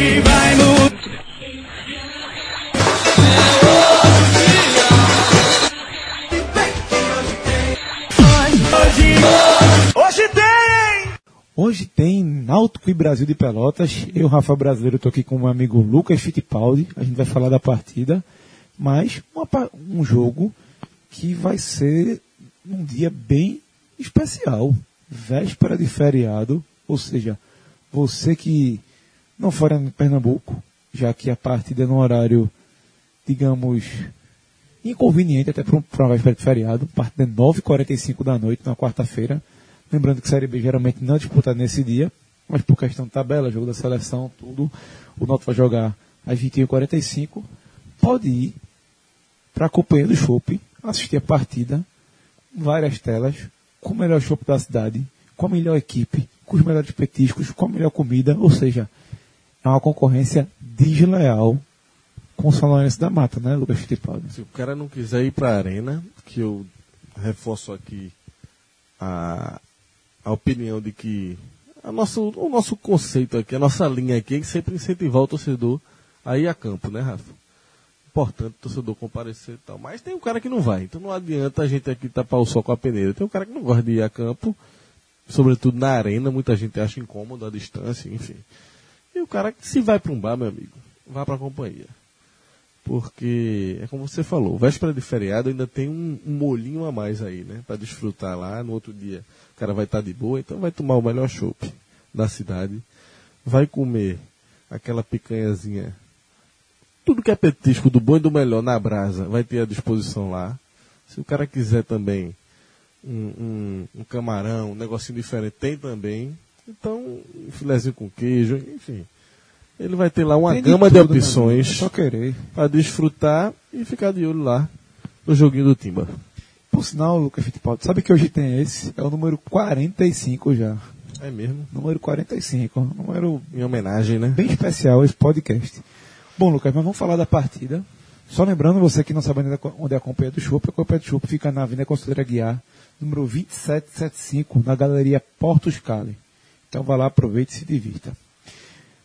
Hoje vai mudar. Hoje, hoje tem! Hoje tem Náutico e Brasil de Pelotas. Eu, Rafa Brasileiro, estou aqui com o meu amigo Lucas Fittipaldi. A gente vai falar da partida, mas uma um jogo que vai ser um dia bem especial. Véspera de feriado, ou seja, você que não for em Pernambuco, já que a partida é no horário, digamos, inconveniente até para um- uma véspera de feriado, partida 9h45 da noite, na quarta-feira. Lembrando que Série B geralmente não é disputada nesse dia, mas por questão de tabela, jogo da seleção, tudo, o Náutico vai jogar às 21h45. Pode ir para a companhia do Chopp, assistir a partida, várias telas, com o melhor chopp da cidade, com a melhor equipe, com os melhores petiscos, com a melhor comida, ou seja, é uma concorrência desleal com o Lourenço da Mata, né, Lucas Fittipaldi? Se o cara não quiser ir para a arena, que eu reforço aqui a, a opinião de que a nosso, o nosso conceito aqui, a nossa linha aqui é sempre incentivar o torcedor a ir a campo, né, Rafa? Importante o torcedor comparecer e tal. Mas tem um cara que não vai, então não adianta a gente aqui tapar o sol com a peneira. Tem um cara que não gosta de ir a campo, sobretudo na arena, muita gente acha incômodo a distância, enfim. E o cara se vai para um bar, meu amigo, vá para a companhia. Porque, é como você falou, véspera de feriado ainda tem um, um molhinho a mais aí, né? Pra desfrutar lá. No outro dia o cara vai estar de boa, então vai tomar o melhor chopp da cidade. Vai comer aquela picanhazinha. Tudo que é petisco do bom e do melhor na brasa vai ter à disposição lá. Se o cara quiser também um, um, um camarão, um negocinho diferente, tem também. Então, filezinho com queijo, enfim. Ele vai ter lá uma Tem gama de, tudo, né, opções só querer. para desfrutar e ficar de olho lá no joguinho do Timba. Por sinal, Lucas Fittipaldi, sabe que hoje tem esse? É o número 45 já. É mesmo? Número 45. Número Em homenagem, né? bem especial esse podcast. Bom, Lucas, mas vamos falar da partida. Só lembrando você que não sabe ainda onde é a Companhia do Chopp, a Companhia do Chopp fica na Avenida Conselheira Guiar, número 2775, na Galeria Portos Cali. Então vá lá, aproveite e se divirta.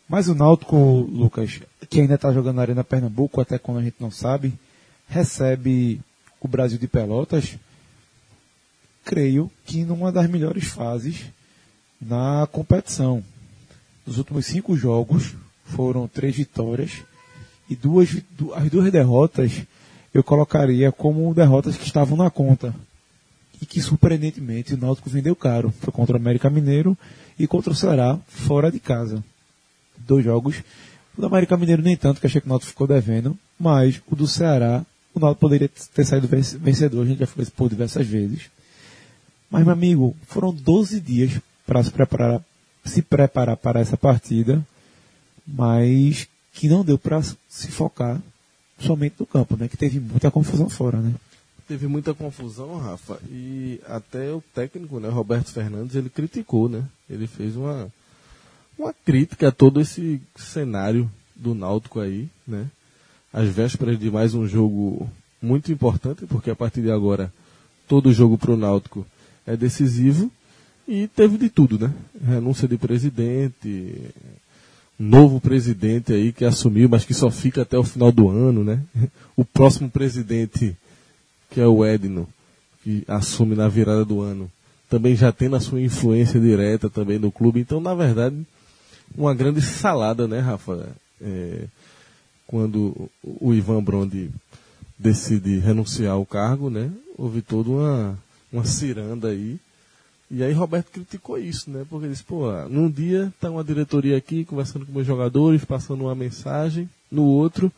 Mas o Náutico, Lucas, que ainda está jogando na Arena Pernambuco, até quando a gente não sabe, recebe o Brasil de Pelotas, creio que numa das melhores fases na competição. Nos últimos cinco jogos foram três vitórias e duas, as duas derrotas eu colocaria como derrotas que estavam na conta. E que surpreendentemente o Náutico vendeu caro. Foi contra o América Mineiro e contra o Ceará fora de casa. Dois jogos. O do América Mineiro nem tanto, que achei que o Náutico ficou devendo, mas o do Ceará, o Náutico poderia ter saído venc- vencedor, a gente já falou isso por diversas vezes. Mas, meu amigo, foram 12 dias para se preparar, se preparar para essa partida, mas que não deu para se focar somente no campo, né? Que teve muita confusão fora, né? Teve muita confusão, Rafa, e até o técnico, né, Roberto Fernandes, ele criticou, né? Ele fez uma, uma crítica a todo esse cenário do Náutico aí, né? Às vésperas de mais um jogo muito importante, porque a partir de agora todo jogo para o Náutico é decisivo e teve de tudo, né? Renúncia de presidente, novo presidente aí que assumiu, mas que só fica até o final do ano, né? O próximo presidente, que é o Edno, que assume na virada do ano, também já tem na sua influência direta também no clube. Então, na verdade, uma grande salada, né, Rafa? É, quando o Ivan Brondi decide renunciar ao cargo, né? Houve toda uma, uma ciranda aí. E aí Roberto criticou isso, né? Porque ele disse, pô, num dia tá uma diretoria aqui conversando com meus jogadores, passando uma mensagem, no outro,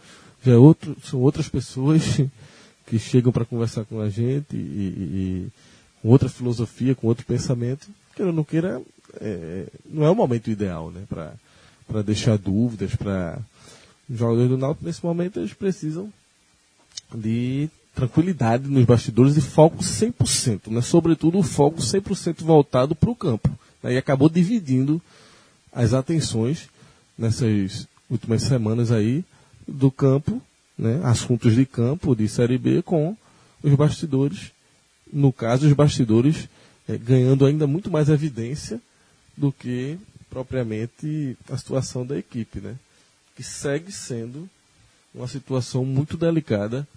já é outro, são outras pessoas que chegam para conversar com a gente e, e- e com outra filosofia, com outro pensamento. Queira ou não queira, é, não é o momento ideal, né? Para deixar dúvidas, para os jogadores do Náutico, nesse momento, eles precisam de tranquilidade nos bastidores e foco 100%, né? sobretudo o foco 100% voltado para o campo. Né? E acabou dividindo as atenções nessas últimas semanas aí do campo, né? assuntos de campo, de Série B, com os bastidores, no caso, os bastidores eh, ganhando ainda muito mais evidência do que propriamente a situação da equipe, né? que segue sendo uma situação muito delicada,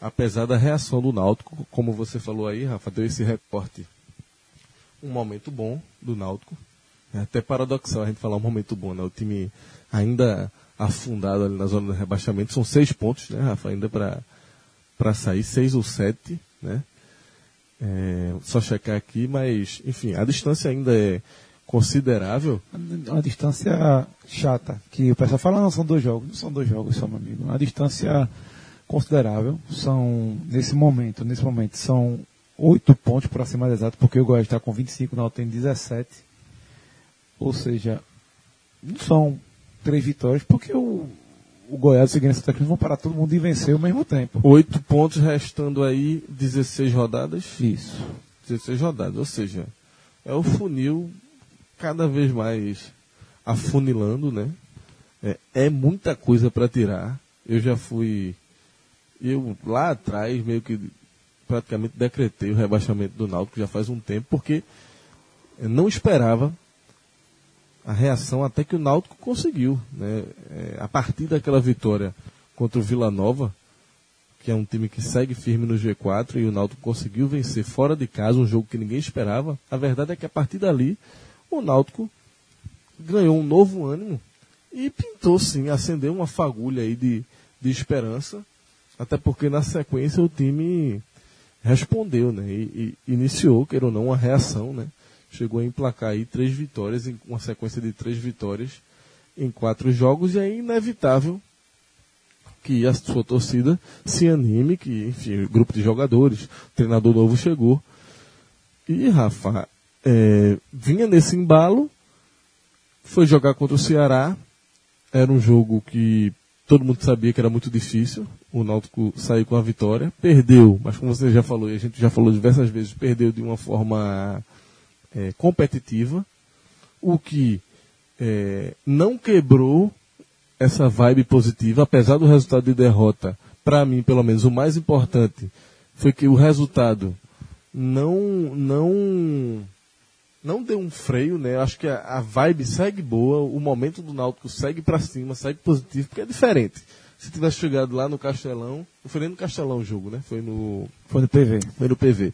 apesar da reação do Náutico, como você falou aí, Rafa, deu esse reporte. Um momento bom do Náutico. É até paradoxal a gente falar um momento bom, né? O time ainda afundado ali na zona do rebaixamento. São seis pontos, né, Rafa? Ainda para sair, seis ou sete, né? É, só checar aqui, mas, enfim, a distância ainda é considerável. Uma distância chata, que o pessoal fala, não, são dois jogos. Não são dois jogos só, meu amigo. Uma distância considerável. São, nesse momento, nesse momento, são oito pontos para ser mais exato, porque o Goiás está com 25, o tem 17. Ou seja, não são três vitórias, porque o, o Goiás e o Seguinte Santa Cruz vão parar todo mundo e vencer ao mesmo tempo. Oito pontos restando aí 16 rodadas. Isso. 16 rodadas, ou seja, é o funil cada vez mais afunilando, né? É, é muita coisa para tirar. Eu já fui. Eu lá atrás meio que praticamente decretei o rebaixamento do Náutico já faz um tempo, porque eu não esperava a reação até que o Náutico conseguiu. Né? É, a partir daquela vitória contra o Vila Nova, que é um time que segue firme no G4, e o Náutico conseguiu vencer fora de casa, um jogo que ninguém esperava. A verdade é que a partir dali, o Náutico ganhou um novo ânimo e pintou sim, acendeu uma fagulha aí de, de esperança, até porque na sequência o time respondeu, né? E, e iniciou, queira ou não, uma reação, né? Chegou a emplacar aí três vitórias, uma sequência de três vitórias em quatro jogos, e é inevitável que a sua torcida se anime, que, enfim, grupo de jogadores, treinador novo chegou. E Rafa é, vinha nesse embalo, foi jogar contra o Ceará, era um jogo que todo mundo sabia que era muito difícil, o Náutico saiu com a vitória, perdeu, mas como você já falou, e a gente já falou diversas vezes, perdeu de uma forma é, competitiva, o que é, não quebrou essa vibe positiva, apesar do resultado de derrota. Para mim, pelo menos, o mais importante foi que o resultado não não não deu um freio, né? Acho que a, a vibe segue boa, o momento do Náutico segue para cima, segue positivo, porque é diferente. Se tivesse chegado lá no Castelão, não foi nem no Castelão o jogo, né? Foi no foi no PV. Foi no PV.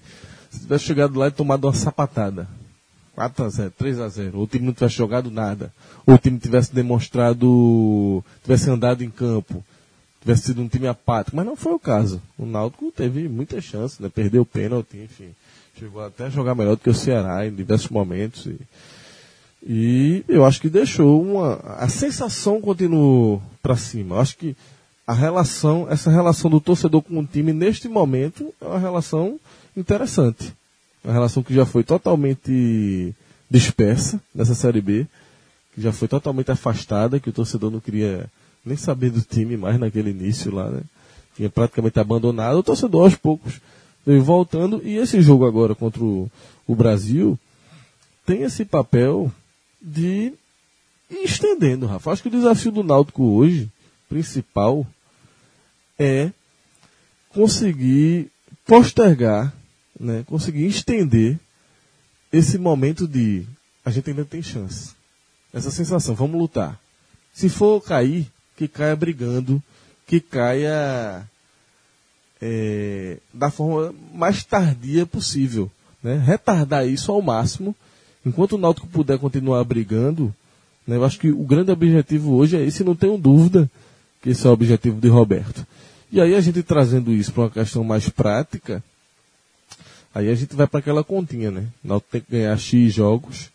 Se tivesse chegado lá e tomado uma sapatada, 4x0, 3x0, ou o time não tivesse jogado nada, ou o time tivesse demonstrado, tivesse andado em campo, tivesse sido um time apático, mas não foi o caso. O Náutico teve muitas chances, né? perdeu o pênalti, enfim, chegou até a jogar melhor do que o Ceará em diversos momentos. E, e eu acho que deixou uma. A sensação continuou para cima. Eu acho que a relação, essa relação do torcedor com o time neste momento é uma relação interessante. Uma relação que já foi totalmente dispersa nessa Série B, que já foi totalmente afastada, que o torcedor não queria nem saber do time mais naquele início lá, né? Tinha praticamente abandonado. O torcedor aos poucos veio voltando. E esse jogo agora contra o, o Brasil tem esse papel de ir estendendo, Rafa. Acho que o desafio do Náutico hoje, principal, é conseguir postergar né, conseguir estender esse momento de a gente ainda tem chance. Essa sensação, vamos lutar. Se for cair, que caia brigando, que caia é, da forma mais tardia possível. Né? Retardar isso ao máximo. Enquanto o Náutico puder continuar brigando, né, eu acho que o grande objetivo hoje é esse, não tenho dúvida que esse é o objetivo de Roberto. E aí a gente trazendo isso para uma questão mais prática, Aí a gente vai para aquela continha, né? O Náutico tem que ganhar X jogos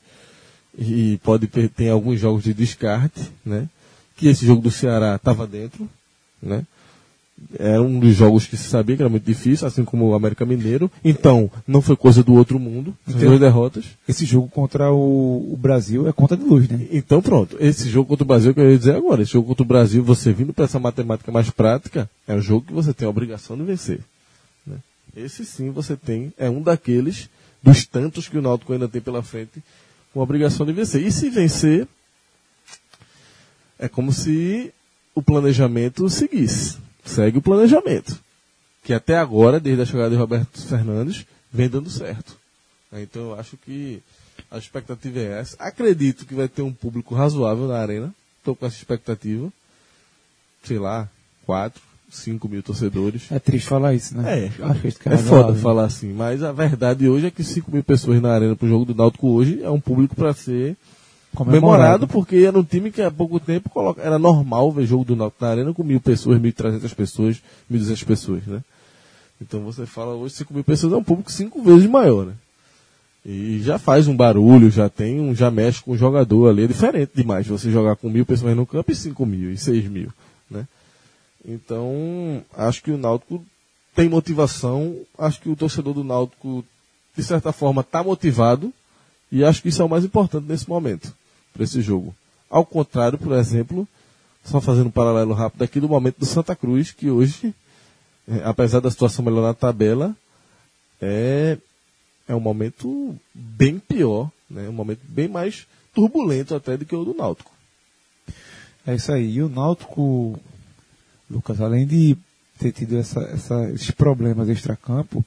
e pode ter tem alguns jogos de descarte, né? Que esse jogo do Ceará estava dentro, né? Era um dos jogos que se sabia que era muito difícil, assim como o América Mineiro. Então, não foi coisa do outro mundo. Então, duas derrotas. Esse jogo contra o, o, Brasil é conta de luz, né? Então, pronto. Esse jogo contra o Brasil, que eu ia dizer agora, esse jogo contra o Brasil, você vindo para essa matemática mais prática, é um jogo que você tem a obrigação de vencer. Esse sim você tem, é um daqueles dos tantos que o Náutico ainda tem pela frente, com a obrigação de vencer. E se vencer, é como se o planejamento seguisse. Segue o planejamento. Que até agora, desde a chegada de Roberto Fernandes, vem dando certo. Então eu acho que a expectativa é essa. Acredito que vai ter um público razoável na arena. Estou com essa expectativa. sei lá, 4, 5 mil torcedores. É triste falar isso, né? É, É foda falar assim, mas a verdade hoje é que 5 mil pessoas na arena pro jogo do Náutico hoje é um público para ser comemorado, porque era um time que há pouco tempo coloca- era normal ver jogo do Náutico na arena com mil pessoas, 1.300 pessoas, 1.200 pessoas, né? Então você fala hoje 5 mil pessoas é um público cinco vezes maior, né? E já faz um barulho, já tem um, já mexe com o jogador ali. É diferente demais você jogar com mil pessoas no campo e 5 mil e 6 mil, né? Então, acho que o Náutico tem motivação, acho que o torcedor do Náutico, de certa forma, está motivado, e acho que isso é o mais importante nesse momento, para esse jogo. Ao contrário, por exemplo, só fazendo um paralelo rápido aqui do momento do Santa Cruz, que hoje, eh, apesar da situação melhor na tabela, é, é um momento bem pior, né? um momento bem mais turbulento até do que o do Náutico. É isso aí. E o Náutico, Lucas, além de ter tido essa, essa- esses problemas extracampo,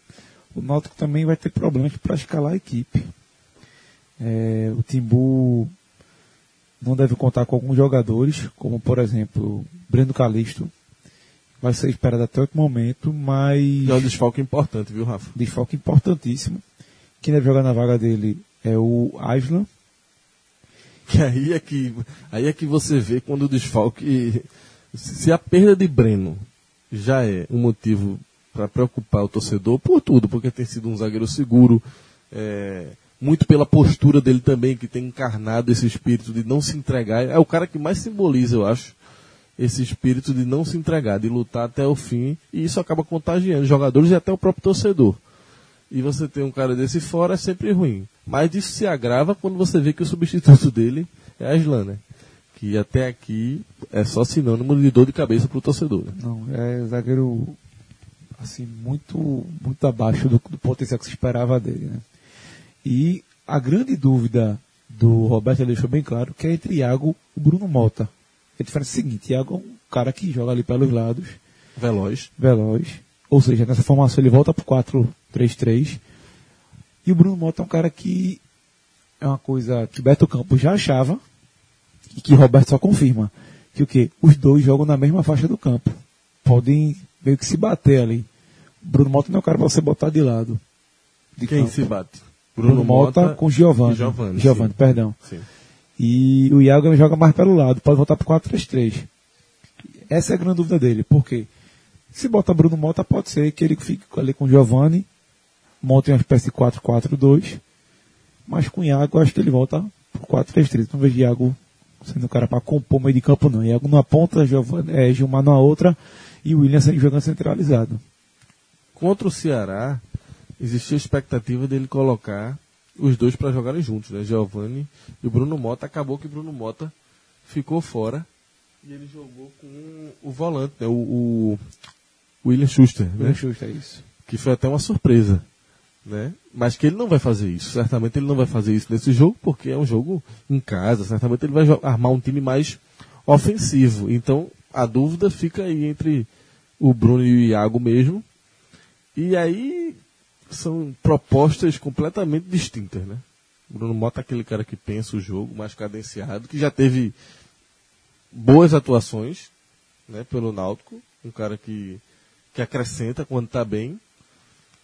o Náutico também vai ter problemas para escalar a equipe. É, o Timbu não deve contar com alguns jogadores, como por exemplo, Breno Calixto. Vai ser esperado até outro momento, mas é um desfalque importante, viu, Rafa? desfalque importantíssimo. Quem deve jogar na vaga dele é o Aslan. Que aí é que, aí é que você vê quando o desfalque. Se a perda de Breno já é um motivo para preocupar o torcedor, por tudo, porque tem sido um zagueiro seguro, é, muito pela postura dele também, que tem encarnado esse espírito de não se entregar. É o cara que mais simboliza, eu acho, esse espírito de não se entregar, de lutar até o fim, e isso acaba contagiando jogadores e até o próprio torcedor. E você ter um cara desse fora é sempre ruim. Mas isso se agrava quando você vê que o substituto dele é a né? Que até aqui é só sinônimo de dor de cabeça pro torcedor. Né? Não, é zagueiro assim muito muito abaixo do, do potencial que se esperava dele, né? E a grande dúvida do Roberto ele deixou bem claro que é entre Iago e Bruno Mota. A diferença é a seguinte, Iago é um cara que joga ali pelos lados, Veloz. veloz, ou seja, nessa formação ele volta pro 4-3-3. E o Bruno Mota é um cara que é uma coisa que Beto Campos já achava e que Roberto só confirma. Que o quê? Os dois jogam na mesma faixa do campo. Podem meio que se bater ali. Bruno Mota não é um cara pra você botar de lado. De Quem campo. se bate? Bruno, Mota, com Giovanni. Giovani, Giovani, sim. perdão. Sim. E o Iago joga mais pelo lado, pode voltar para 4-3-3. Essa é a grande dúvida dele, porque se bota Bruno Mota, pode ser que ele fique ali com o Giovanni, monte uma espécie de 4-4-2, mas com o Iago acho que ele volta pro 4-3-3. Não vejo Iago sendo um cara para compor o meio de campo, não. Iago numa ponta, Giovani, é, Gilmar numa outra e o William jogando centralizado. Contra o Ceará, existia a expectativa dele colocar os dois para jogarem juntos, né? Giovanni e o Bruno Mota. Acabou que o Bruno Mota ficou fora e ele jogou com o volante, né? O, o William Schuster, né? Justo, é isso. que foi até uma surpresa, né? Mas que ele não vai fazer isso. Certamente ele não vai fazer isso nesse jogo, porque é um jogo em casa. Certamente ele vai armar um time mais ofensivo. Então a dúvida fica aí entre o Bruno e o Iago mesmo. E aí são propostas completamente distintas, né? O Bruno Mota é aquele cara que pensa o jogo, mais cadenciado, que já teve boas atuações, né, pelo Náutico, um cara que, que acrescenta quando está bem,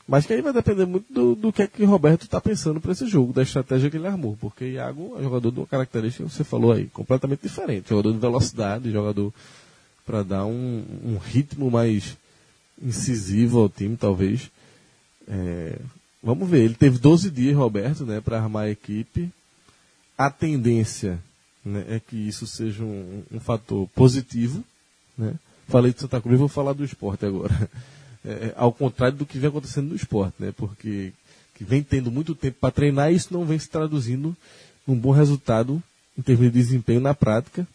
mas que aí vai depender muito do, do que é que Roberto está pensando para esse jogo, da estratégia que ele armou, porque Iago é jogador de uma característica que você falou aí, completamente diferente, jogador de velocidade, jogador para dar um, um ritmo mais incisivo ao time, talvez. É, vamos ver, ele teve 12 dias, Roberto, né, para armar a equipe. A tendência né, é que isso seja um, um fator positivo. Né? Falei de Santa Cruz, vou falar do esporte agora. É, ao contrário do que vem acontecendo no esporte, né? porque que vem tendo muito tempo para treinar e isso não vem se traduzindo num bom resultado em termos de desempenho na prática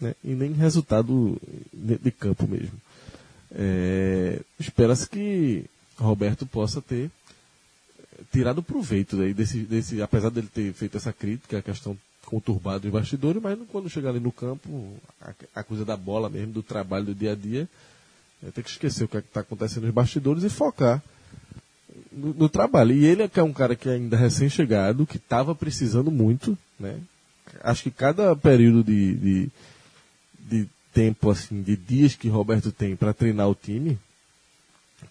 né? e nem resultado de campo mesmo. É, Espera-se que Roberto possa ter tirado proveito daí desse, desse, apesar dele ter feito essa crítica, a questão conturbada dos bastidores, mas quando chegar ali no campo, a, a coisa da bola mesmo, do trabalho do dia a dia, é, tem que esquecer o que é está acontecendo nos bastidores e focar no, no trabalho. E ele é que é um cara que é ainda recém-chegado, que estava precisando muito, né? Acho que cada período de, de, de tempo, assim, de dias que Roberto tem para treinar o time,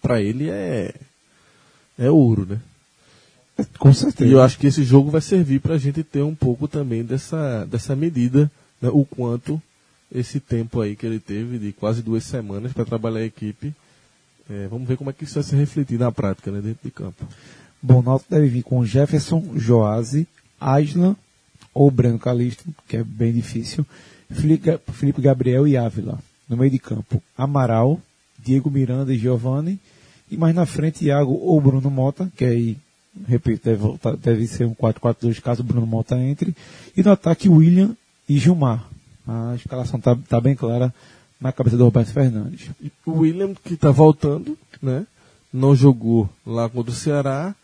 para ele é é ouro, né? Com certeza. E eu acho que esse jogo vai servir para a gente ter um pouco também dessa, dessa medida, né, o quanto esse tempo aí que ele teve de quase duas semanas para trabalhar a equipe. é, vamos ver como é que isso vai se refletir na prática, né, dentro de campo. Bom, o deve vir com Jefferson, Joase, Aslan ou Breno Calixto, que é bem difícil, Felipe Gabriel e Ávila. No meio de campo, Amaral, Diego Miranda e Giovanni. E mais na frente, Iago ou Bruno Mota, que aí, repito, deve, voltar- deve ser um 4-4-2 caso Bruno Mota entre. E no ataque, William e Gilmar. A escalação está tá bem clara na cabeça do Roberto Fernandes. O William, que está voltando, né? Não jogou lá contra o Ceará.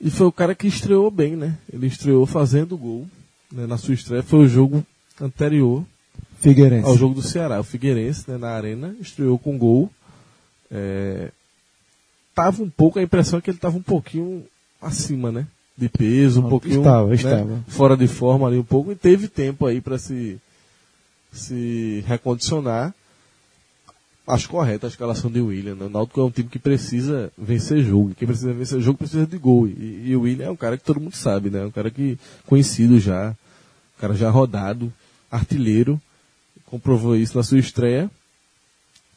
E foi o cara que estreou bem, né? Ele estreou fazendo gol. Né? Na sua estreia foi o jogo anterior Figueirense. ao jogo do Ceará. O Figueirense, né, na arena, estreou com gol. É, tava um pouco, a impressão é que ele estava um pouquinho acima, né? De peso, um pouquinho Estava, né, estava. fora de forma ali um pouco. E teve tempo aí para se, se recondicionar. Acho correta a escalação de William. Né? O Náutico é um time que precisa vencer jogo. Quem precisa vencer jogo precisa de gol. E, e o William é um cara que todo mundo sabe, né? Um cara que conhecido já, um cara já rodado, artilheiro, comprovou isso na sua estreia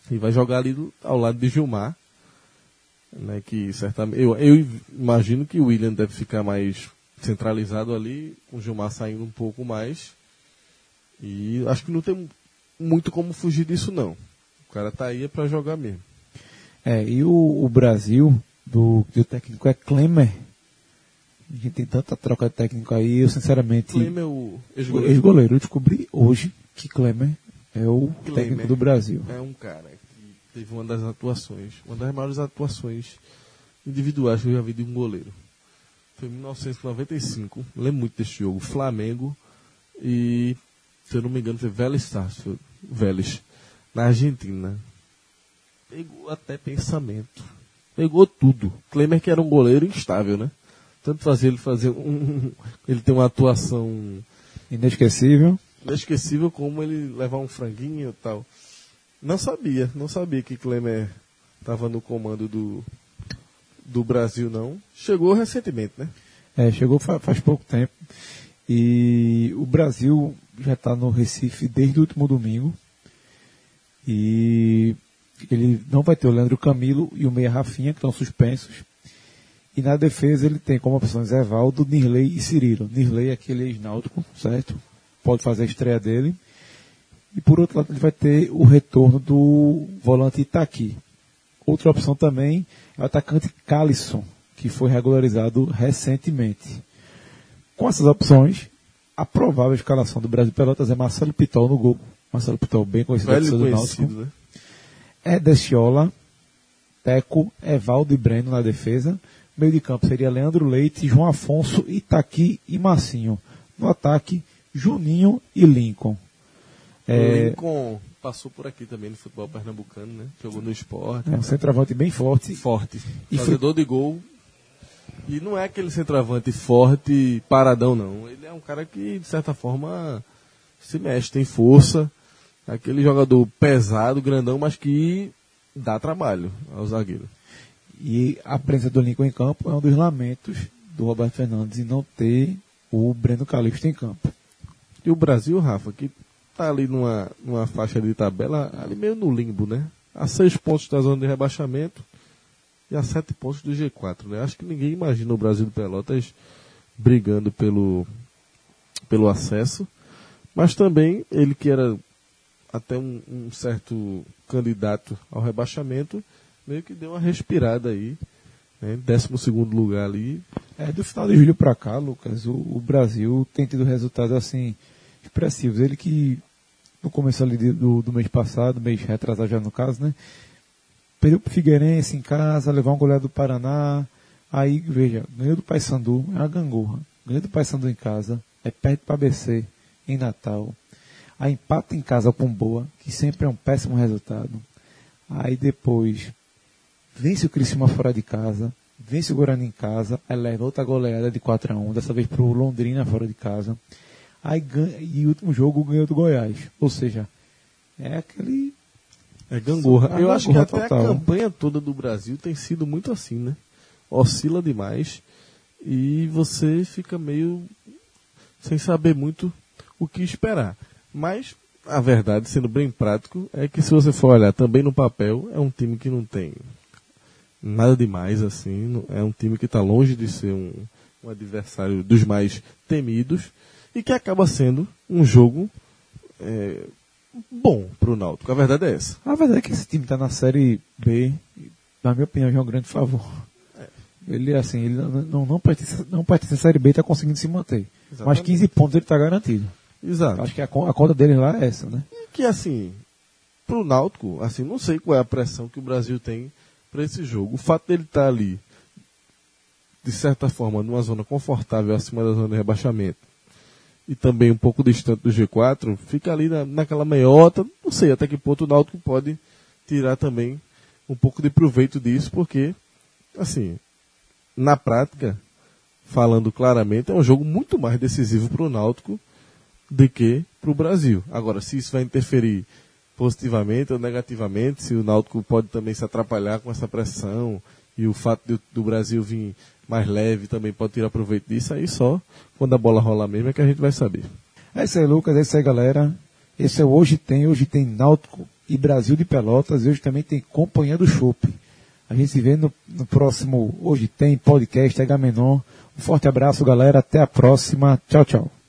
e vai jogar ali ao lado de Gilmar, né? Que certamente eu, eu imagino que o William deve ficar mais centralizado ali, com o Gilmar saindo um pouco mais. E acho que não tem muito como fugir disso não. O cara tá aí é para jogar mesmo. É, e o, o Brasil, do, que o técnico é Klemer. A gente tem tanta troca de técnico aí, eu sinceramente. Klemer, o o ex-goleiro, ex-goleiro, eu descobri hoje que Klemer é o Klemer. técnico do Brasil. é um cara que teve uma das atuações, uma das maiores atuações individuais que eu já vi de um goleiro. Foi em 1995, lembro muito desse jogo, Flamengo e, se eu não me engano, foi Vélez Sarsfield, Vélez, na Argentina. Pegou até pensamento. Pegou tudo. Klemer que era um goleiro instável, né? Tanto fazia ele fazer um. Ele tem uma atuação Inesquecível. inesquecível como ele levar um franguinho e tal. Não sabia, não sabia que Klemer estava no comando do, do Brasil, não. Chegou recentemente, né? É, chegou fa- faz pouco tempo. E o Brasil já está no Recife desde o último domingo. E ele não vai ter o Leandro Camilo e o Meia Rafinha, que estão suspensos. E na defesa ele tem como opções Evaldo, Nirley e Cirilo. Nirley é aquele ex-náutico, certo? Pode fazer a estreia dele. E por outro lado ele vai ter o retorno do volante Itaqui. Outra opção também é o atacante Calisson, que foi regularizado recentemente. Com essas opções, a provável escalação do Brasil Pelotas é Marcelo Pitol no gol. Marcelo Pitol, bem conhecido Velho torcida do Náutico. conhecido, né? É Deschiola, Teco, Evaldo e Breno na defesa. Meio de campo seria Leandro Leite, João Afonso, Itaqui e Massinho. No ataque, Juninho e Lincoln. É, Lincoln passou por aqui também no futebol pernambucano, né? Jogou no esporte. é um centroavante bem forte. Forte. E Fazedor de gol. E não é aquele centroavante forte, paradão, não. Ele é um cara que, de certa forma, se mexe, tem força. Aquele jogador pesado, grandão, mas que dá trabalho ao zagueiro. E a presença do Lincoln em campo é um dos lamentos do Roberto Fernandes em não ter o Breno Calixto em campo. E o Brasil, Rafa, que tá ali numa, numa faixa de tabela, ali meio no limbo, né? A seis pontos da zona de rebaixamento e a sete pontos do G4, né? Acho que ninguém imagina o Brasil do Pelotas brigando pelo, pelo acesso, mas também ele que era até um, um certo candidato ao rebaixamento, meio que deu uma respirada aí, né? Décimo segundo lugar ali, É, do final de julho para cá, Lucas, o, o Brasil tem tido resultados assim expressivos. Ele que no começo ali de- do, do mês passado, mês retrasado já no caso, né? Perdeu pro Figueirense em casa, levou um goleado do Paraná. Aí, veja, ganhou do Paysandu, é uma gangorra. Ganhou do Paysandu em casa, é perto para ABC em Natal. Aí empata em casa com Boa, que sempre é um péssimo resultado. Aí depois vence o Criciúma fora de casa, vence o Guarani em casa, aí leva outra goleada de 4 a 1 dessa vez pro Londrina fora de casa. Aí ganha, e o último jogo ganhou do Goiás. Ou seja, É aquele. É gangorra. Eu acho que até total. a campanha toda do Brasil tem sido muito assim, né? Oscila demais e você fica meio sem saber muito o que esperar. Mas a verdade, sendo bem prático, é que se você for olhar também no papel, é um time que não tem nada demais assim. É um time que está longe de ser um, um adversário dos mais temidos e que acaba sendo um jogo é, bom para o Náutico. A verdade é essa. A verdade é que esse time tá na série B, e, na minha opinião, já é um grande favor. Ele, assim, ele não, não, não, pertence, não pertence à série B e tá conseguindo se manter. Mas Exatamente. 15 pontos ele tá garantido. Exato. Acho que a, a conta dele lá é essa, né? que assim, pro Náutico, assim, não sei qual é a pressão que o Brasil tem para esse jogo. O fato dele estar ali, de certa forma, numa zona confortável acima da zona de rebaixamento, e também um pouco distante do G4, fica ali na, naquela meiota, não sei até que ponto o Náutico pode tirar também um pouco de proveito disso, porque, assim, na prática, falando claramente, é um jogo muito mais decisivo para o Náutico do que para o Brasil. Agora, se isso vai interferir positivamente ou negativamente, se o Náutico pode também se atrapalhar com essa pressão e o fato de- do Brasil vir mais leve também pode tirar proveito disso, aí só quando a bola rolar mesmo é que a gente vai saber. É isso aí, Lucas. É isso aí, galera. Esse é o Hoje Tem. Hoje tem Náutico e Brasil de Pelotas. E hoje também tem Companhia do Chopp. A gente se vê no, no próximo Hoje Tem podcast H Menon. Um forte abraço, galera. Até a próxima. Tchau, tchau.